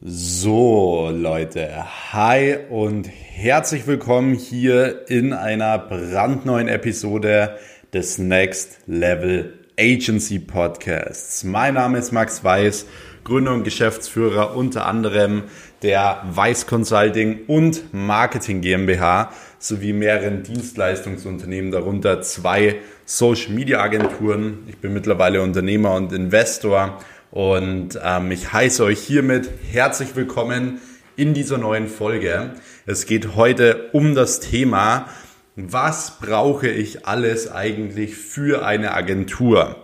So, Leute, hi und herzlich willkommen hier in einer brandneuen Episode des Next Level Agency Podcasts. Mein Name ist Max Weiß, Gründer und Geschäftsführer unter anderem der Weiß Consulting und Marketing GmbH sowie mehreren Dienstleistungsunternehmen, darunter zwei Social Media Agenturen. Ich bin mittlerweile Unternehmer und Investor und ähm, ich heiße euch hiermit herzlich willkommen in dieser neuen Folge. Es geht heute um das Thema, was brauche ich alles eigentlich für eine Agentur?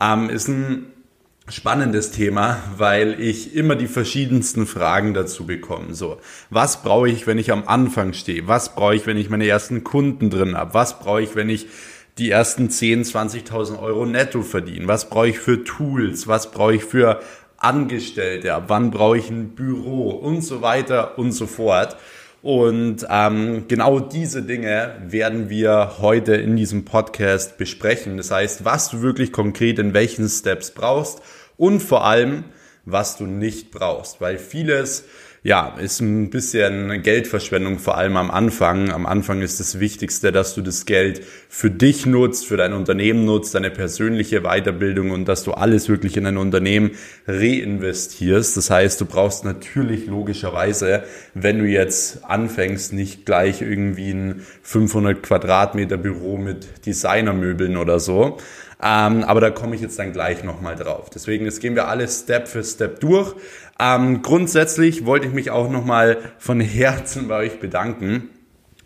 Ähm, ist ein spannendes Thema, weil ich immer die verschiedensten Fragen dazu bekomme. So, was brauche ich, wenn ich am Anfang stehe? Was brauche ich, wenn ich meine ersten Kunden drin habe? Was brauche ich, wenn ich die ersten 10, 20.000 Euro netto verdienen? Was brauche ich für Tools? Was brauche ich für Angestellte? Ab wann brauche ich ein Büro? Und so weiter und so fort. Und ähm, genau diese Dinge werden wir heute in diesem Podcast besprechen. Das heißt, was du wirklich konkret in welchen Steps brauchst und vor allem, was du nicht brauchst. Weil vieles ja, ist ein bisschen Geldverschwendung, vor allem am Anfang. Am Anfang ist das Wichtigste, dass du das Geld für dich nutzt, für dein Unternehmen nutzt, deine persönliche Weiterbildung und dass du alles wirklich in ein Unternehmen reinvestierst. Das heißt, du brauchst natürlich logischerweise, wenn du jetzt anfängst, nicht gleich irgendwie ein 500 Quadratmeter Büro mit Designermöbeln oder so. Ähm, aber da komme ich jetzt dann gleich nochmal drauf. Deswegen, jetzt gehen wir alles Step für Step durch. Ähm, grundsätzlich wollte ich mich auch nochmal von Herzen bei euch bedanken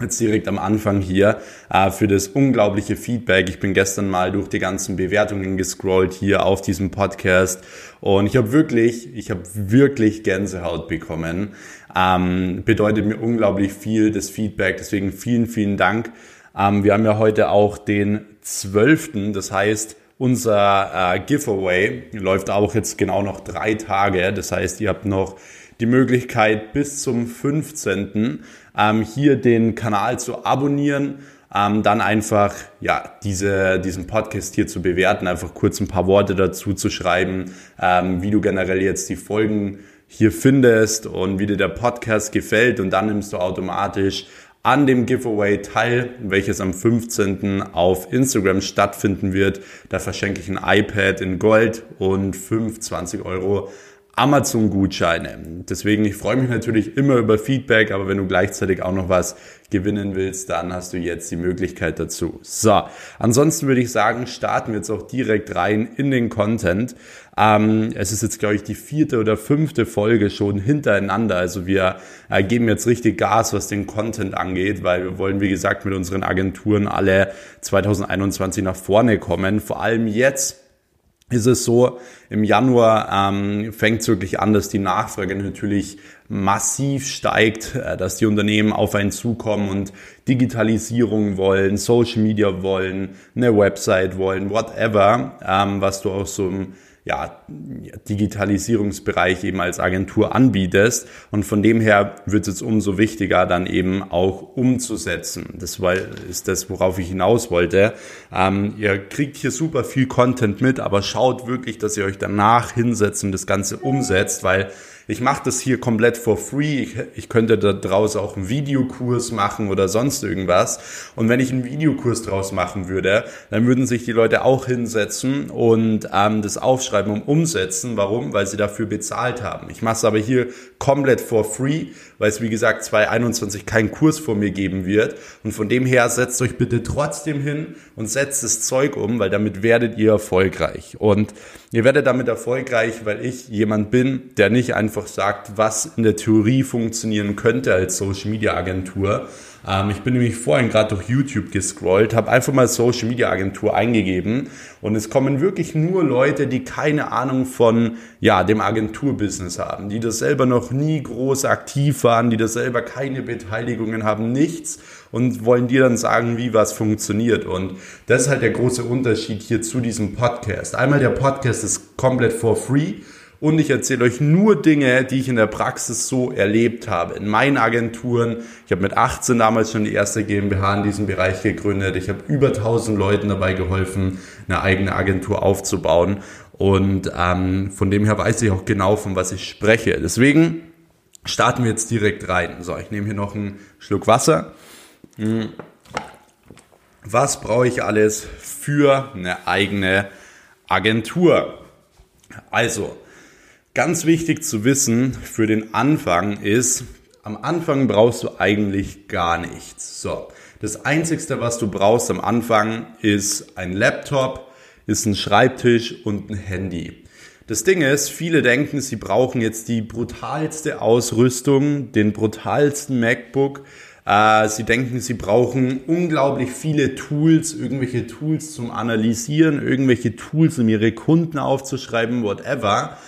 jetzt direkt am Anfang hier äh, für das unglaubliche Feedback. Ich bin gestern mal durch die ganzen Bewertungen gescrollt hier auf diesem Podcast und ich habe wirklich, ich habe wirklich Gänsehaut bekommen. Ähm, bedeutet mir unglaublich viel das Feedback. Deswegen vielen, vielen Dank. Ähm, wir haben ja heute auch den 12. Das heißt, unser äh, Giveaway läuft auch jetzt genau noch drei Tage. Das heißt, ihr habt noch die Möglichkeit bis zum 15. Ähm, hier den Kanal zu abonnieren. Ähm, dann einfach ja diese, diesen Podcast hier zu bewerten, einfach kurz ein paar Worte dazu zu schreiben, ähm, wie du generell jetzt die Folgen hier findest und wie dir der Podcast gefällt und dann nimmst du automatisch an dem Giveaway teil, welches am 15. auf Instagram stattfinden wird. Da verschenke ich ein iPad in Gold und 25 Euro Amazon-Gutscheine. Deswegen, ich freue mich natürlich immer über Feedback, aber wenn du gleichzeitig auch noch was gewinnen willst, dann hast du jetzt die Möglichkeit dazu. So, ansonsten würde ich sagen, starten wir jetzt auch direkt rein in den Content. Ähm, es ist jetzt, glaube ich, die vierte oder fünfte Folge schon hintereinander. Also wir äh, geben jetzt richtig Gas, was den Content angeht, weil wir wollen, wie gesagt, mit unseren Agenturen alle 2021 nach vorne kommen. Vor allem jetzt ist es so, im Januar ähm, fängt es wirklich an, dass die Nachfrage natürlich massiv steigt, äh, dass die Unternehmen auf einen zukommen und Digitalisierung wollen, Social Media wollen, eine Website wollen, whatever, ähm, was du aus so einem ja, Digitalisierungsbereich eben als Agentur anbietest. Und von dem her wird es umso wichtiger, dann eben auch umzusetzen. Das ist das, worauf ich hinaus wollte. Ähm, ihr kriegt hier super viel Content mit, aber schaut wirklich, dass ihr euch danach hinsetzt und das Ganze umsetzt, weil ich mache das hier komplett for free. Ich, ich könnte da draus auch einen Videokurs machen oder sonst irgendwas. Und wenn ich einen Videokurs draus machen würde, dann würden sich die Leute auch hinsetzen und ähm, das aufschreiben und umsetzen. Warum? Weil sie dafür bezahlt haben. Ich mache es aber hier komplett for free, weil es wie gesagt 2021 keinen Kurs vor mir geben wird. Und von dem her setzt euch bitte trotzdem hin und setzt das Zeug um, weil damit werdet ihr erfolgreich. Und ihr werdet damit erfolgreich, weil ich jemand bin, der nicht einfach sagt, was in der Theorie funktionieren könnte als Social Media Agentur, ähm, ich bin nämlich vorhin gerade durch YouTube gescrollt, habe einfach mal Social Media Agentur eingegeben und es kommen wirklich nur Leute, die keine Ahnung von ja, dem Agenturbusiness haben, die das selber noch nie groß aktiv waren, die das selber keine Beteiligungen haben, nichts und wollen dir dann sagen, wie was funktioniert. Und das ist halt der große Unterschied hier zu diesem Podcast. Einmal der Podcast ist komplett for free und ich erzähle euch nur Dinge, die ich in der Praxis so erlebt habe. In meinen Agenturen. Ich habe mit 18 damals schon die erste GmbH in diesem Bereich gegründet. Ich habe über 1000 Leuten dabei geholfen, eine eigene Agentur aufzubauen. Und ähm, von dem her weiß ich auch genau, von was ich spreche. Deswegen starten wir jetzt direkt rein. So, ich nehme hier noch einen Schluck Wasser. Hm. Was brauche ich alles für eine eigene Agentur? Also, ganz wichtig zu wissen für den Anfang ist, am Anfang brauchst du eigentlich gar nichts. So, das Einzigste, was du brauchst am Anfang, ist ein Laptop, ist ein Schreibtisch und ein Handy. Das Ding ist, viele denken, sie brauchen jetzt die brutalste Ausrüstung, den brutalsten MacBook. Äh, sie denken, sie brauchen unglaublich viele Tools, irgendwelche Tools zum Analysieren, irgendwelche Tools, um ihre Kunden aufzuschreiben, whatever.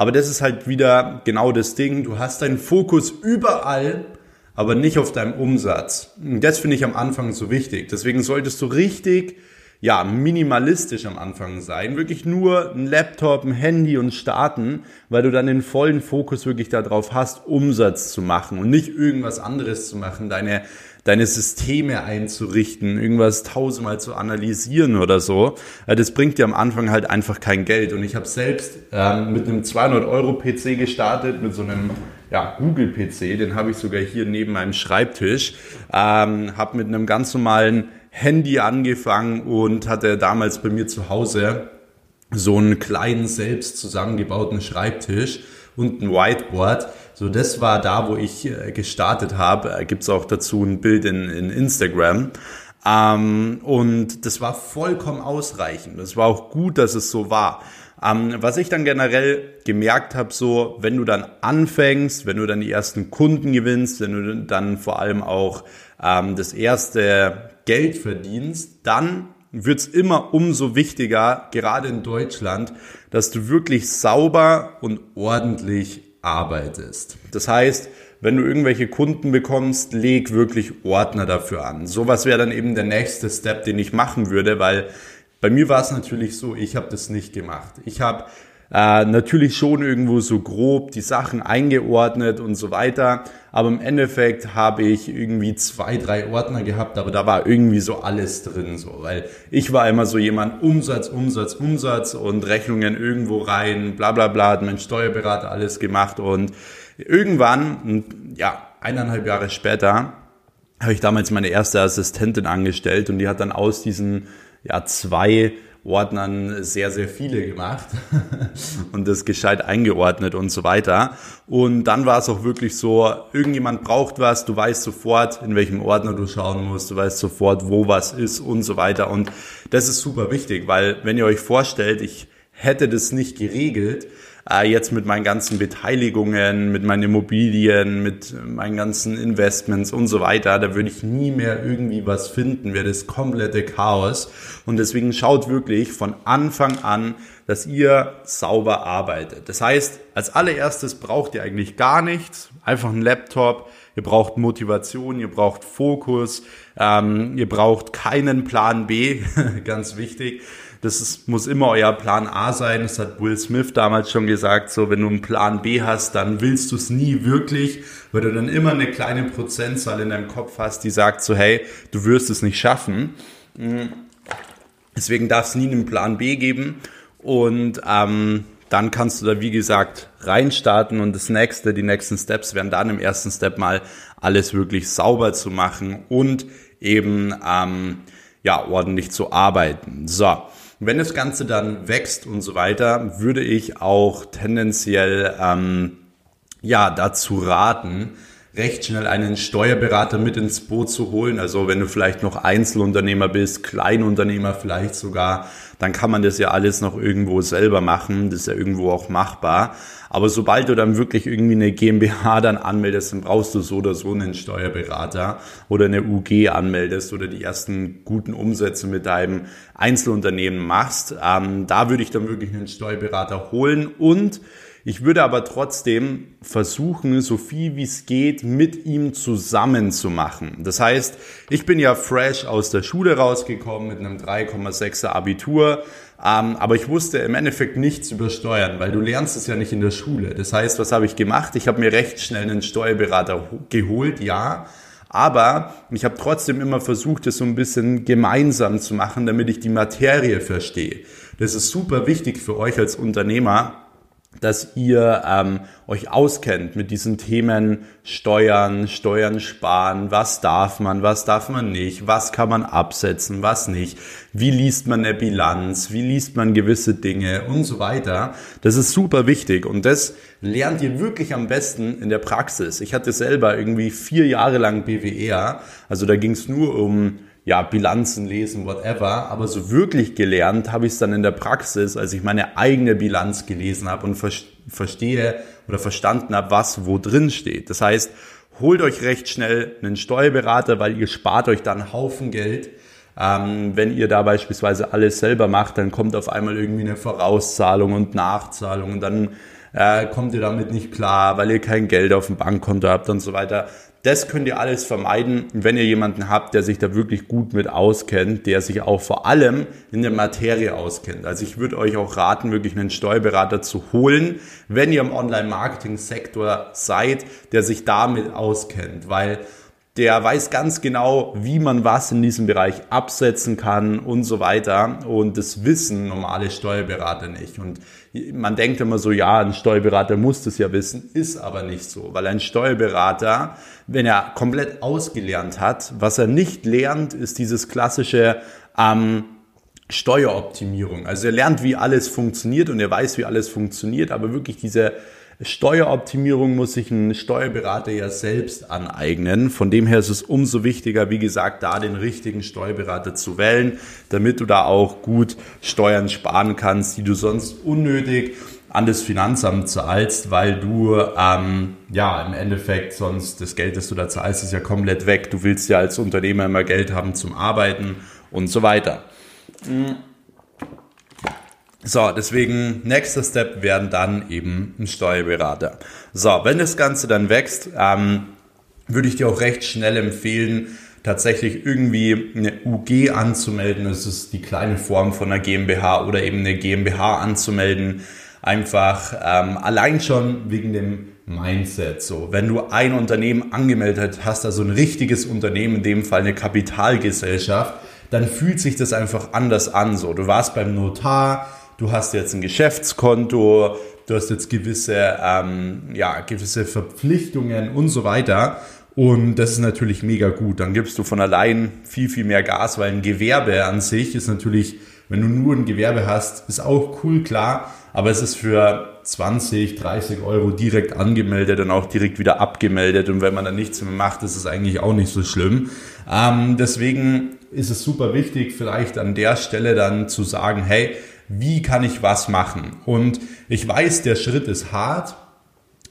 Aber das ist halt wieder genau das Ding. Du hast deinen Fokus überall, aber nicht auf deinem Umsatz. Und das finde ich am Anfang so wichtig. Deswegen solltest du richtig ja, minimalistisch am Anfang sein. Wirklich nur ein Laptop, ein Handy und starten, weil du dann den vollen Fokus wirklich darauf hast, Umsatz zu machen und nicht irgendwas anderes zu machen, deine, deine Systeme einzurichten, irgendwas tausendmal zu analysieren oder so. Das bringt dir am Anfang halt einfach kein Geld. Und ich habe selbst ähm, mit einem 200 Euro PC gestartet, mit so einem ja, Google-PC, den habe ich sogar hier neben meinem Schreibtisch, ähm, habe mit einem ganz normalen Handy angefangen und hatte damals bei mir zu Hause so einen kleinen selbst zusammengebauten Schreibtisch und ein Whiteboard. So, das war da, wo ich äh, gestartet habe. Äh, Gibt es auch dazu ein Bild in, in Instagram. Ähm, und das war vollkommen ausreichend. Das war auch gut, dass es so war. Ähm, was ich dann generell gemerkt habe, so, wenn du dann anfängst, wenn du dann die ersten Kunden gewinnst, wenn du dann vor allem auch ähm, das erste Geld verdienst, dann wird es immer umso wichtiger, gerade in Deutschland, dass du wirklich sauber und ordentlich arbeitest. Das heißt, wenn du irgendwelche Kunden bekommst, leg wirklich Ordner dafür an. Sowas wäre dann eben der nächste Step, den ich machen würde, weil bei mir war es natürlich so, ich habe das nicht gemacht. Ich habe äh, natürlich schon irgendwo so grob die Sachen eingeordnet und so weiter. Aber im Endeffekt habe ich irgendwie zwei, drei Ordner gehabt, aber da war irgendwie so alles drin, so, weil ich war immer so jemand Umsatz, Umsatz, Umsatz und Rechnungen irgendwo rein, bla, bla, bla, hat mein Steuerberater alles gemacht und irgendwann, ja, eineinhalb Jahre später, habe ich damals meine erste Assistentin angestellt und die hat dann aus diesen ja, zwei Ordnern sehr, sehr viele gemacht und das gescheit eingeordnet und so weiter. Und dann war es auch wirklich so, irgendjemand braucht was, du weißt sofort, in welchem Ordner du schauen musst, du weißt sofort, wo was ist und so weiter. Und das ist super wichtig, weil wenn ihr euch vorstellt, ich hätte das nicht geregelt, äh, jetzt mit meinen ganzen Beteiligungen, mit meinen Immobilien, mit meinen ganzen Investments und so weiter, da würde ich nie mehr irgendwie was finden, wäre das komplette Chaos. Und deswegen schaut wirklich von Anfang an, dass ihr sauber arbeitet. Das heißt, als allererstes braucht ihr eigentlich gar nichts, einfach ein Laptop, ihr braucht Motivation, ihr braucht Fokus, ähm, ihr braucht keinen Plan B, ganz wichtig. Das ist, muss immer euer Plan A sein. Das hat Will Smith damals schon gesagt. So, wenn du einen Plan B hast, dann willst du es nie wirklich, weil du dann immer eine kleine Prozentzahl in deinem Kopf hast, die sagt so, hey, du wirst es nicht schaffen. Mhm. Deswegen darf es nie einen Plan B geben. Und ähm, dann kannst du da, wie gesagt, reinstarten und das nächste, die nächsten Steps werden dann im ersten Step mal alles wirklich sauber zu machen und eben ähm, ja ordentlich zu arbeiten. So, wenn das Ganze dann wächst und so weiter, würde ich auch tendenziell ähm, ja dazu raten, recht schnell einen Steuerberater mit ins Boot zu holen. Also wenn du vielleicht noch Einzelunternehmer bist, Kleinunternehmer vielleicht sogar, dann kann man das ja alles noch irgendwo selber machen. Das ist ja irgendwo auch machbar. Aber sobald du dann wirklich irgendwie eine GmbH dann anmeldest, dann brauchst du so oder so einen Steuerberater oder eine UG anmeldest oder die ersten guten Umsätze mit deinem Einzelunternehmen machst. Ähm, da würde ich dann wirklich einen Steuerberater holen und ich würde aber trotzdem versuchen, so viel wie es geht, mit ihm zusammen zu machen. Das heißt, ich bin ja fresh aus der Schule rausgekommen mit einem 3,6er Abitur, ähm, aber ich wusste im Endeffekt nichts über Steuern, weil du lernst es ja nicht in der Schule. Das heißt, was habe ich gemacht? Ich habe mir recht schnell einen Steuerberater geholt, ja, aber ich habe trotzdem immer versucht, es so ein bisschen gemeinsam zu machen, damit ich die Materie verstehe. das ist super wichtig für euch als Unternehmer, dass ihr ähm, euch auskennt mit diesen Themen Steuern, Steuern sparen, was darf man, was darf man nicht, was kann man absetzen, was nicht, wie liest man eine Bilanz, wie liest man gewisse Dinge und so weiter. Das ist super wichtig und das lernt ihr wirklich am besten in der Praxis. Ich hatte selber irgendwie vier Jahre lang BWR, also da ging es nur um ja, Bilanzen lesen, whatever. Aber so wirklich gelernt habe ich es dann in der Praxis, als ich meine eigene Bilanz gelesen habe und ver verstehe oder verstanden habe, was wo drin steht. Das heißt, holt euch recht schnell einen Steuerberater, weil ihr spart euch dann einen Haufen Geld. Ähm, wenn ihr da beispielsweise alles selber macht, dann kommt auf einmal irgendwie eine Vorauszahlung und Nachzahlung und dann äh, kommt ihr damit nicht klar, weil ihr kein Geld auf dem Bankkonto habt und so weiter. Das könnt ihr alles vermeiden, wenn ihr jemanden habt, der sich da wirklich gut mit auskennt, der sich auch vor allem in der Materie auskennt. Also ich würde euch auch raten, wirklich einen Steuerberater zu holen, wenn ihr im Online-Marketing-Sektor seid, der sich damit auskennt, weil der weiß ganz genau, wie man was in diesem Bereich absetzen kann und so weiter. Und das wissen normale Steuerberater nicht. Und man denkt immer so, ja, ein Steuerberater muss das ja wissen, ist aber nicht so, weil ein Steuerberater, wenn er komplett ausgelernt hat, was er nicht lernt, ist dieses klassische ähm, Steueroptimierung. Also er lernt, wie alles funktioniert und er weiß, wie alles funktioniert, aber wirklich diese Steueroptimierung muss sich ein Steuerberater ja selbst aneignen. Von dem her ist es umso wichtiger, wie gesagt, da den richtigen Steuerberater zu wählen, damit du da auch gut Steuern sparen kannst, die du sonst unnötig an das Finanzamt zahlst, weil du ähm, ja im Endeffekt sonst das Geld, das du da zahlst, ist ja komplett weg. Du willst ja als Unternehmer immer Geld haben zum Arbeiten und so weiter. Mhm. So, deswegen nächster Step werden dann eben ein Steuerberater. So, wenn das Ganze dann wächst, ähm, würde ich dir auch recht schnell empfehlen, tatsächlich irgendwie eine UG anzumelden. Das ist die kleine Form von einer GmbH oder eben eine GmbH anzumelden. Einfach ähm, allein schon wegen dem Mindset. So, wenn du ein Unternehmen angemeldet hast, also ein richtiges Unternehmen, in dem Fall eine Kapitalgesellschaft, dann fühlt sich das einfach anders an. So, du warst beim Notar, du hast jetzt ein Geschäftskonto, du hast jetzt gewisse, ähm, ja, gewisse Verpflichtungen und so weiter. Und das ist natürlich mega gut. Dann gibst du von allein viel, viel mehr Gas, weil ein Gewerbe an sich ist natürlich, wenn du nur ein Gewerbe hast, ist auch cool, klar. Aber es ist für 20, 30 Euro direkt angemeldet und auch direkt wieder abgemeldet. Und wenn man dann nichts mehr macht, ist es eigentlich auch nicht so schlimm. Ähm, deswegen ist es super wichtig, vielleicht an der Stelle dann zu sagen, hey, wie kann ich was machen? Und ich weiß, der Schritt ist hart.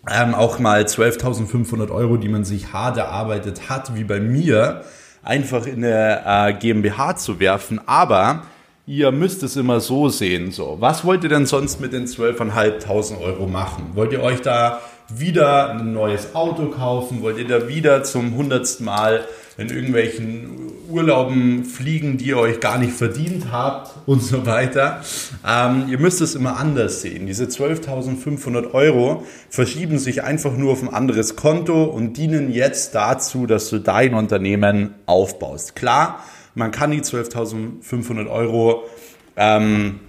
Ähm, auch mal 12.500 Euro, die man sich hart erarbeitet hat, wie bei mir, einfach in eine äh, GmbH zu werfen. Aber ihr müsst es immer so sehen. So, was wollt ihr denn sonst mit den 12.500 Euro machen? Wollt ihr euch da wieder ein neues Auto kaufen? Wollt ihr da wieder zum hundertsten Mal in irgendwelchen Urlauben fliegen, die ihr euch gar nicht verdient habt und so weiter. Ähm, ihr müsst es immer anders sehen. Diese 12.500 Euro verschieben sich einfach nur auf ein anderes Konto und dienen jetzt dazu, dass du dein Unternehmen aufbaust. Klar, man kann die 12.500 Euro ähm,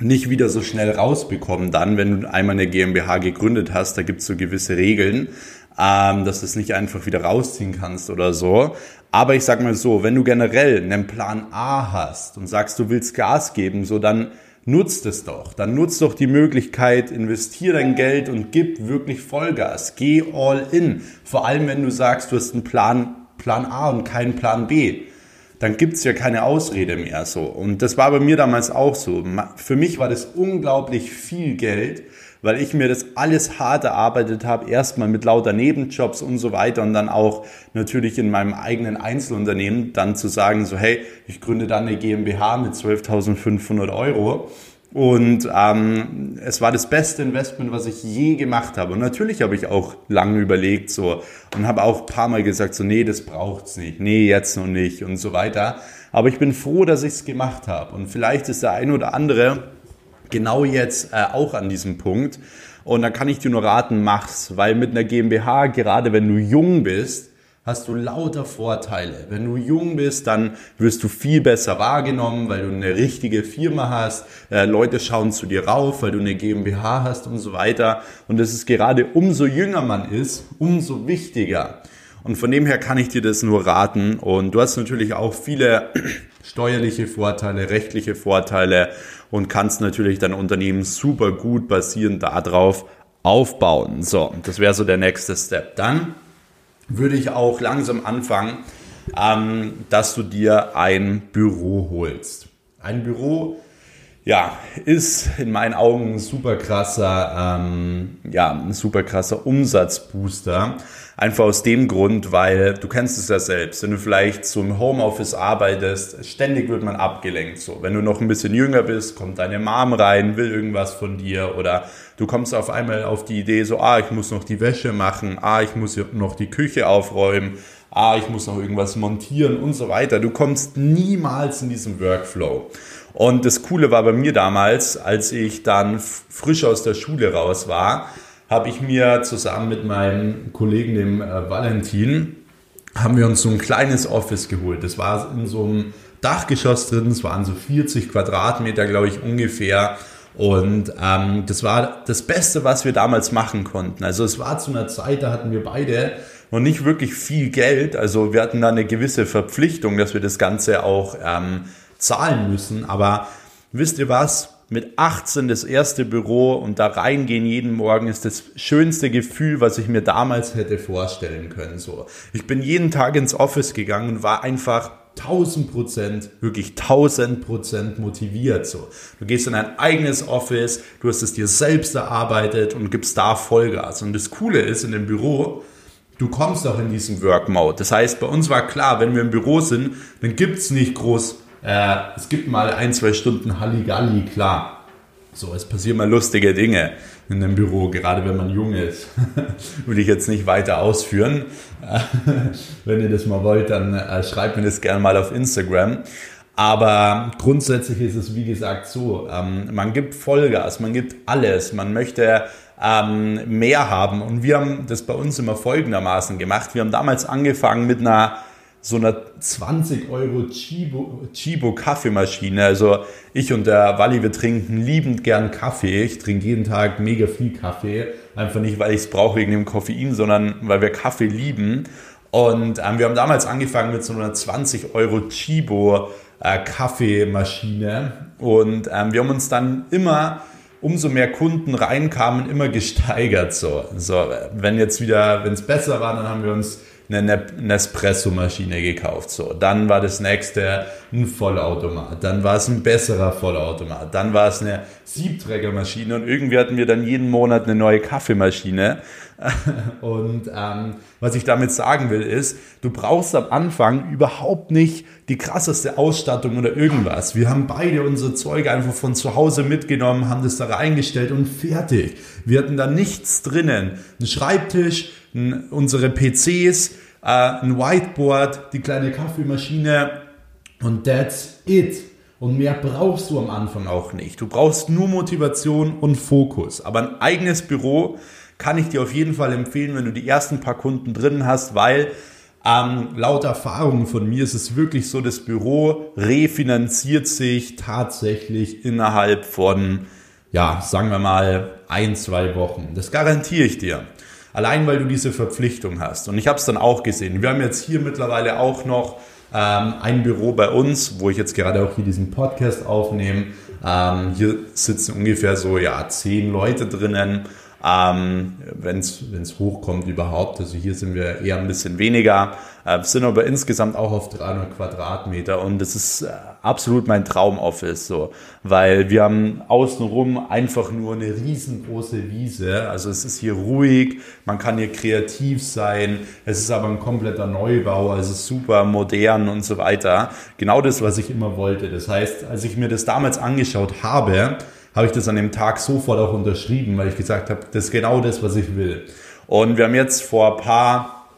nicht wieder so schnell rausbekommen dann, wenn du einmal eine GmbH gegründet hast. Da gibt es so gewisse Regeln ähm, dass du es nicht einfach wieder rausziehen kannst oder so. Aber ich sag mal so, wenn du generell einen Plan A hast und sagst, du willst Gas geben, so dann nutzt es doch. Dann nutzt doch die Möglichkeit, investier dein Geld und gib wirklich Vollgas. Geh all in. Vor allem, wenn du sagst, du hast einen Plan, Plan A und keinen Plan B. Dann gibt's ja keine Ausrede mehr so. Und das war bei mir damals auch so. Für mich war das unglaublich viel Geld weil ich mir das alles hart erarbeitet habe, erstmal mit lauter Nebenjobs und so weiter und dann auch natürlich in meinem eigenen Einzelunternehmen dann zu sagen, so hey, ich gründe dann eine GmbH mit 12.500 Euro. Und ähm, es war das beste Investment, was ich je gemacht habe. Und natürlich habe ich auch lange überlegt so und habe auch ein paar Mal gesagt, so nee, das braucht's nicht, nee, jetzt noch nicht und so weiter. Aber ich bin froh, dass ich es gemacht habe. Und vielleicht ist der ein oder andere genau jetzt äh, auch an diesem Punkt. Und da kann ich dir nur raten, mach's, weil mit einer GmbH, gerade wenn du jung bist, hast du lauter Vorteile. Wenn du jung bist, dann wirst du viel besser wahrgenommen, weil du eine richtige Firma hast. Äh, Leute schauen zu dir rauf, weil du eine GmbH hast und so weiter. Und es ist gerade umso jünger man ist, umso wichtiger. Und von dem her kann ich dir das nur raten. Und du hast natürlich auch viele steuerliche Vorteile, rechtliche Vorteile und kannst natürlich dein Unternehmen super gut basierend darauf aufbauen. So, das wäre so der nächste Step. Dann würde ich auch langsam anfangen, ähm, dass du dir ein Büro holst. Ein Büro, ja, ist in meinen Augen ein super krasser, ähm, ja, ein super krasser Umsatzbooster. Einfach aus dem Grund, weil du kennst es ja selbst, wenn du vielleicht zum Homeoffice arbeitest, ständig wird man abgelenkt. So, wenn du noch ein bisschen jünger bist, kommt deine Mom rein, will irgendwas von dir oder du kommst auf einmal auf die Idee, so, ah, ich muss noch die Wäsche machen, ah, ich muss noch die Küche aufräumen, ah, ich muss noch irgendwas montieren und so weiter. Du kommst niemals in diesen Workflow. Und das Coole war bei mir damals, als ich dann frisch aus der Schule raus war, habe ich mir zusammen mit meinem Kollegen, dem äh, Valentin, haben wir uns so ein kleines Office geholt. Das war in so einem Dachgeschoss drin, es waren so 40 Quadratmeter, glaube ich, ungefähr. Und ähm, das war das Beste, was wir damals machen konnten. Also es war zu einer Zeit, da hatten wir beide noch nicht wirklich viel Geld. Also wir hatten da eine gewisse Verpflichtung, dass wir das Ganze auch ähm, zahlen müssen. Aber wisst ihr was? mit 18 das erste Büro und da reingehen jeden Morgen ist das schönste Gefühl, was ich mir damals hätte vorstellen können. So, ich bin jeden Tag ins Office gegangen und war einfach 1000 Prozent, wirklich 1000 Prozent motiviert. So, du gehst in ein eigenes Office, du hast es dir selbst erarbeitet und gibst da Vollgas. Und das Coole ist in dem Büro, du kommst auch in diesen Work Mode. Das heißt, bei uns war klar, wenn wir im Büro sind, dann gibt's nicht groß äh, es gibt mal ein, zwei Stunden Halligalli, klar. So, es passieren mal lustige Dinge in dem Büro, gerade wenn man jung ist. Will ich jetzt nicht weiter ausführen. wenn ihr das mal wollt, dann äh, schreibt mir das gerne mal auf Instagram. Aber grundsätzlich ist es, wie gesagt, so, ähm, man gibt Vollgas, man gibt alles, man möchte ähm, mehr haben. Und wir haben das bei uns immer folgendermaßen gemacht. Wir haben damals angefangen mit einer so einer 20 Euro Chibo, Chibo Kaffeemaschine. Also ich und der Walli, wir trinken liebend gern Kaffee. Ich trinke jeden Tag mega viel Kaffee. Einfach nicht, weil ich es brauche wegen dem Koffein, sondern weil wir Kaffee lieben. Und ähm, wir haben damals angefangen mit so einer 20 Euro Chibo äh, Kaffeemaschine. Und ähm, wir haben uns dann immer umso mehr Kunden reinkamen, immer gesteigert. So, so wenn jetzt wieder, wenn es besser war, dann haben wir uns eine Nespresso-Maschine gekauft. So, dann war das nächste ein Vollautomat, dann war es ein besserer Vollautomat, dann war es eine Siebträgermaschine und irgendwie hatten wir dann jeden Monat eine neue Kaffeemaschine. Und ähm, was ich damit sagen will, ist, du brauchst am Anfang überhaupt nicht die krasseste Ausstattung oder irgendwas. Wir haben beide unsere Zeuge einfach von zu Hause mitgenommen, haben das da reingestellt und fertig. Wir hatten da nichts drinnen. Ein Schreibtisch, unsere PCs, äh, ein Whiteboard, die kleine Kaffeemaschine und that's it. Und mehr brauchst du am Anfang auch nicht. Du brauchst nur Motivation und Fokus. Aber ein eigenes Büro kann ich dir auf jeden Fall empfehlen, wenn du die ersten paar Kunden drin hast, weil ähm, laut Erfahrung von mir ist es wirklich so, das Büro refinanziert sich tatsächlich innerhalb von, ja, sagen wir mal, ein, zwei Wochen. Das garantiere ich dir. Allein weil du diese Verpflichtung hast. Und ich habe es dann auch gesehen. Wir haben jetzt hier mittlerweile auch noch ähm, ein Büro bei uns, wo ich jetzt gerade auch hier diesen Podcast aufnehme. Ähm, hier sitzen ungefähr so ja zehn Leute drinnen ähm, wenn es hochkommt überhaupt. Also hier sind wir eher ein bisschen weniger, äh, sind aber insgesamt auch auf 300 Quadratmeter und das ist äh, absolut mein Traumoffice, so, weil wir haben außenrum einfach nur eine riesengroße Wiese. Also es ist hier ruhig, man kann hier kreativ sein. Es ist aber ein kompletter Neubau, also super modern und so weiter. Genau das, was ich immer wollte. Das heißt, als ich mir das damals angeschaut habe, habe ich das an dem Tag sofort auch unterschrieben, weil ich gesagt habe, das ist genau das, was ich will. Und wir haben jetzt vor ein paar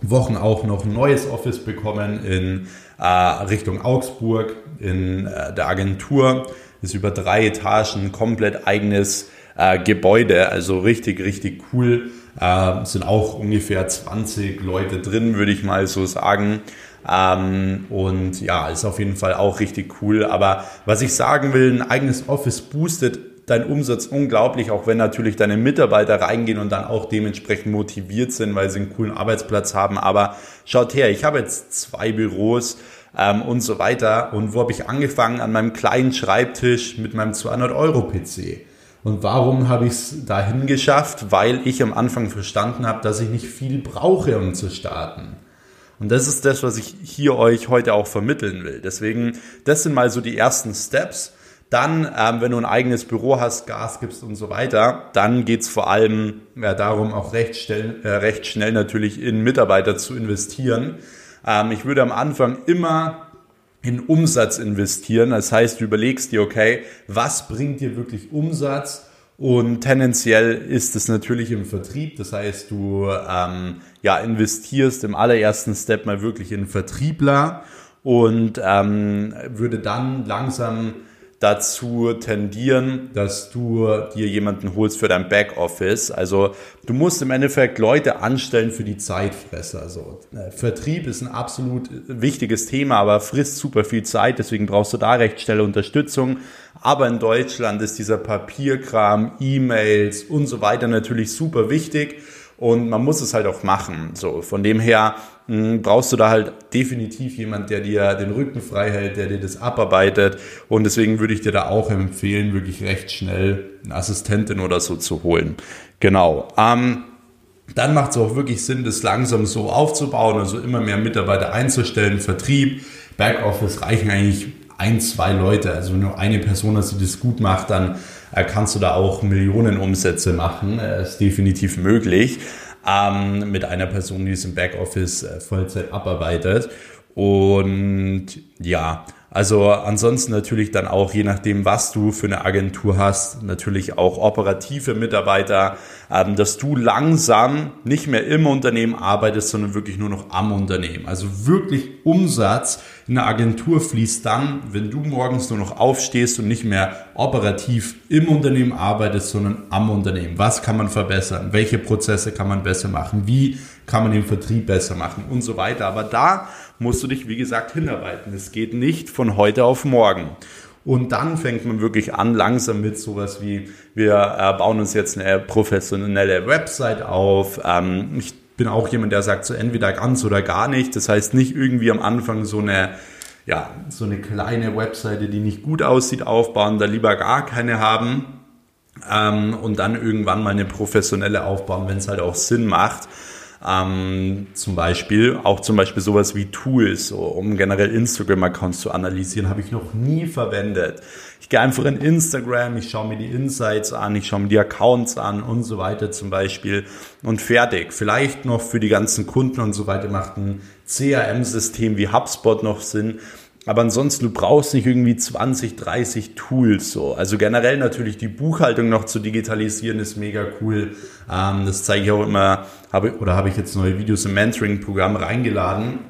Wochen auch noch ein neues Office bekommen in äh, Richtung Augsburg, in äh, der Agentur. Ist über drei Etagen komplett eigenes äh, Gebäude, also richtig, richtig cool. Äh, sind auch ungefähr 20 Leute drin, würde ich mal so sagen. Ähm, und ja, ist auf jeden Fall auch richtig cool. Aber was ich sagen will, ein eigenes Office boostet deinen Umsatz unglaublich, auch wenn natürlich deine Mitarbeiter reingehen und dann auch dementsprechend motiviert sind, weil sie einen coolen Arbeitsplatz haben. Aber schaut her, ich habe jetzt zwei Büros ähm, und so weiter. Und wo habe ich angefangen? An meinem kleinen Schreibtisch mit meinem 200-Euro-PC. Und warum habe ich es dahin geschafft? Weil ich am Anfang verstanden habe, dass ich nicht viel brauche, um zu starten. Und das ist das, was ich hier euch heute auch vermitteln will. Deswegen, das sind mal so die ersten Steps. Dann, ähm, wenn du ein eigenes Büro hast, Gas gibst und so weiter, dann geht's vor allem ja, darum, auch recht schnell, äh, recht schnell natürlich in Mitarbeiter zu investieren. Ähm, ich würde am Anfang immer in Umsatz investieren. Das heißt, du überlegst dir, okay, was bringt dir wirklich Umsatz? Und tendenziell ist es natürlich im Vertrieb. Das heißt, du ähm, ja, investierst im allerersten Step mal wirklich in Vertriebler und ähm, würde dann langsam dazu tendieren, dass du dir jemanden holst für dein Backoffice. Also du musst im Endeffekt Leute anstellen für die Zeitfresser. Also äh, Vertrieb ist ein absolut wichtiges Thema, aber frisst super viel Zeit. Deswegen brauchst du da recht schnelle Unterstützung. Aber in Deutschland ist dieser Papierkram, E-Mails und so weiter natürlich super wichtig und man muss es halt auch machen. So, von dem her mh, hm, brauchst du da halt definitiv jemand, der dir den Rücken frei hält, der dir das abarbeitet. Und deswegen würde ich dir da auch empfehlen, wirklich recht schnell eine Assistentin oder so zu holen. Genau. Ähm, dann macht es auch wirklich Sinn, das langsam so aufzubauen, also immer mehr Mitarbeiter einzustellen, Vertrieb, Backoffice reichen eigentlich ein, zwei Leute. Also nur eine Person hast, die das gut macht, dann kannst du da auch Millionen Umsätze machen. Äh, ist definitiv möglich ähm, mit einer Person, die es im Backoffice äh, Vollzeit abarbeitet. Und ja, also ansonsten natürlich dann auch, je nachdem, was du für eine Agentur hast, natürlich auch operative Mitarbeiter, ähm, dass du langsam nicht mehr im Unternehmen arbeitest, sondern wirklich nur noch am Unternehmen. Also wirklich Umsatz in der Agentur fließt dann, wenn du morgens nur noch aufstehst und nicht mehr operativ im Unternehmen arbeitest, sondern am Unternehmen. Was kann man verbessern? Welche Prozesse kann man besser machen? Wie kann man den Vertrieb besser machen und so weiter. Aber da musst du dich, wie gesagt, hinarbeiten. Es geht nicht von heute auf morgen. Und dann fängt man wirklich an, langsam mit sowas wie, wir äh, bauen uns jetzt eine professionelle Website auf. Ähm, ich bin auch jemand, der sagt so entweder ganz oder gar nicht. Das heißt nicht irgendwie am Anfang so eine, ja, so eine kleine Webseite, die nicht gut aussieht, aufbauen, da lieber gar keine haben. Ähm, und dann irgendwann mal eine professionelle aufbauen, wenn es halt auch Sinn macht. Ähm, zum Beispiel, auch zum Beispiel sowas wie Tools, so, um generell Instagram-Accounts zu analysieren, habe ich noch nie verwendet. Ich gehe einfach in Instagram, ich schaue mir die Insights an, ich schaue mir die Accounts an und so weiter zum Beispiel und fertig. Vielleicht noch für die ganzen Kunden und so weiter macht ein CRM-System wie HubSpot noch Sinn. Aber ansonsten, du brauchst nicht irgendwie 20, 30 Tools so. Also generell natürlich die Buchhaltung noch zu digitalisieren ist mega cool. Ähm, das zeige ich auch immer, habe, oder habe ich jetzt neue Videos im Mentoring-Programm reingeladen.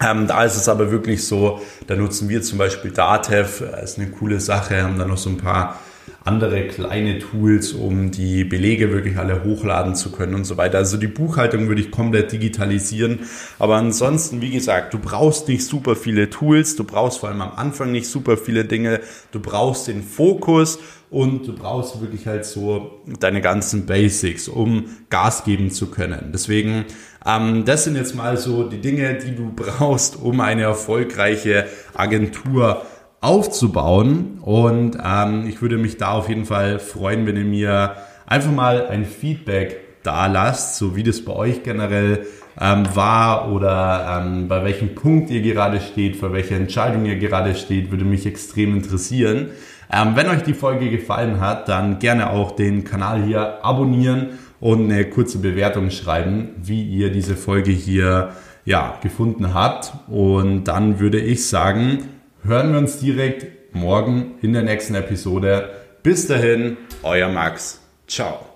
Ähm, da ist es aber wirklich so, da nutzen wir zum Beispiel Datev, ist eine coole Sache, haben da noch so ein paar andere kleine Tools, um die Belege wirklich alle hochladen zu können und so weiter. Also die Buchhaltung würde ich komplett digitalisieren. Aber ansonsten, wie gesagt, du brauchst nicht super viele Tools, du brauchst vor allem am Anfang nicht super viele Dinge, du brauchst den Fokus und du brauchst wirklich halt so deine ganzen Basics, um Gas geben zu können. Deswegen, ähm, das sind jetzt mal so die Dinge, die du brauchst, um eine erfolgreiche Agentur aufzubauen. Und ähm, ich würde mich da auf jeden Fall freuen, wenn ihr mir einfach mal ein Feedback da lasst, so wie das bei euch generell ähm, war oder ähm, bei welchem Punkt ihr gerade steht, für welche Entscheidung ihr gerade steht, würde mich extrem interessieren. Ähm, wenn euch die Folge gefallen hat, dann gerne auch den Kanal hier abonnieren und eine kurze Bewertung schreiben, wie ihr diese Folge hier ja, gefunden habt. Und dann würde ich sagen, hören wir uns direkt morgen in der nächsten Episode. Bis dahin, euer Max. Ciao.